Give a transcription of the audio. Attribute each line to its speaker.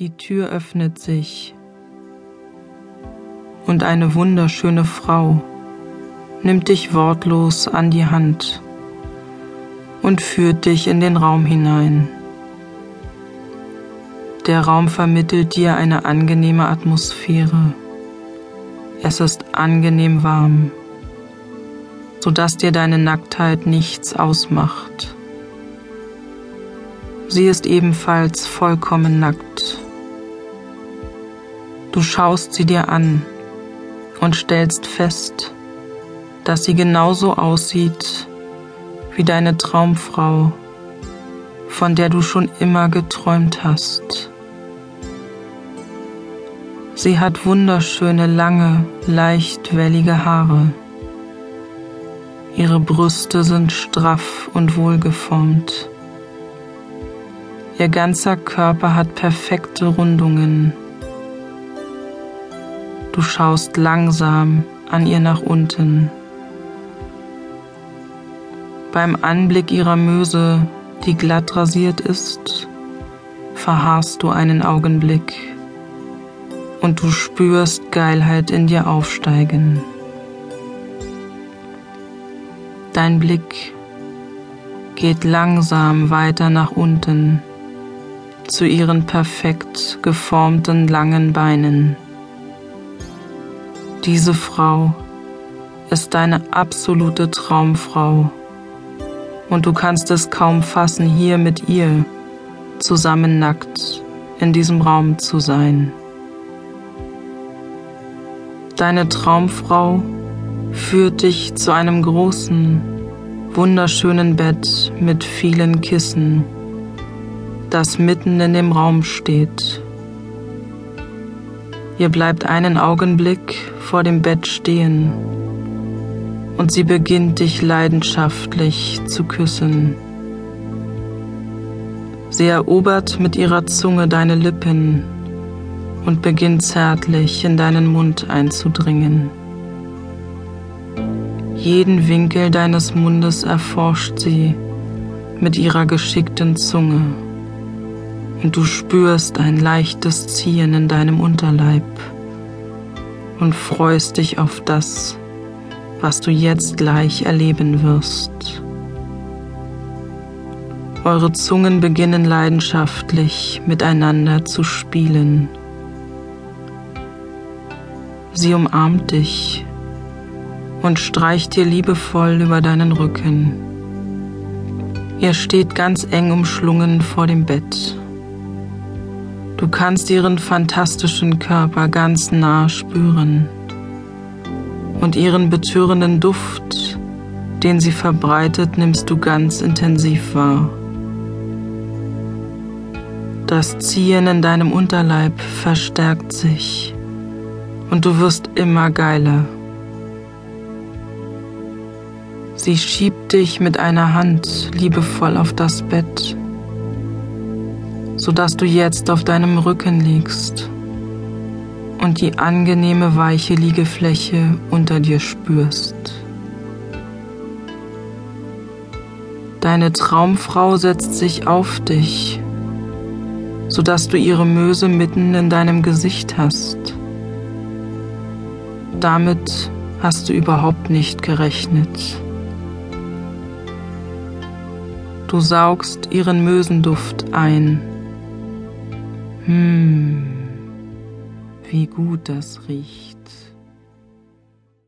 Speaker 1: Die Tür öffnet sich und eine wunderschöne Frau nimmt dich wortlos an die Hand und führt dich in den Raum hinein. Der Raum vermittelt dir eine angenehme Atmosphäre. Es ist angenehm warm, sodass dir deine Nacktheit nichts ausmacht. Sie ist ebenfalls vollkommen nackt. Du schaust sie dir an und stellst fest, dass sie genauso aussieht wie deine Traumfrau, von der du schon immer geträumt hast. Sie hat wunderschöne, lange, leicht wellige Haare. Ihre Brüste sind straff und wohlgeformt. Ihr ganzer Körper hat perfekte Rundungen. Du schaust langsam an ihr nach unten. Beim Anblick ihrer Möse, die glatt rasiert ist, verharrst du einen Augenblick und du spürst Geilheit in dir aufsteigen. Dein Blick geht langsam weiter nach unten zu ihren perfekt geformten langen Beinen. Diese Frau ist deine absolute Traumfrau und du kannst es kaum fassen, hier mit ihr zusammen nackt in diesem Raum zu sein. Deine Traumfrau führt dich zu einem großen, wunderschönen Bett mit vielen Kissen, das mitten in dem Raum steht. Ihr bleibt einen Augenblick vor dem Bett stehen und sie beginnt dich leidenschaftlich zu küssen. Sie erobert mit ihrer Zunge deine Lippen und beginnt zärtlich in deinen Mund einzudringen. Jeden Winkel deines Mundes erforscht sie mit ihrer geschickten Zunge und du spürst ein leichtes Ziehen in deinem Unterleib und freust dich auf das, was du jetzt gleich erleben wirst. Eure Zungen beginnen leidenschaftlich miteinander zu spielen. Sie umarmt dich und streicht dir liebevoll über deinen Rücken. Ihr steht ganz eng umschlungen vor dem Bett. Du kannst ihren fantastischen Körper ganz nah spüren und ihren betörenden Duft, den sie verbreitet, nimmst du ganz intensiv wahr. Das Ziehen in deinem Unterleib verstärkt sich und du wirst immer geiler. Sie schiebt dich mit einer Hand liebevoll auf das Bett sodass du jetzt auf deinem Rücken liegst und die angenehme weiche Liegefläche unter dir spürst. Deine Traumfrau setzt sich auf dich, sodass du ihre Möse mitten in deinem Gesicht hast. Damit hast du überhaupt nicht gerechnet. Du saugst ihren Mösenduft ein hm, wie gut das riecht.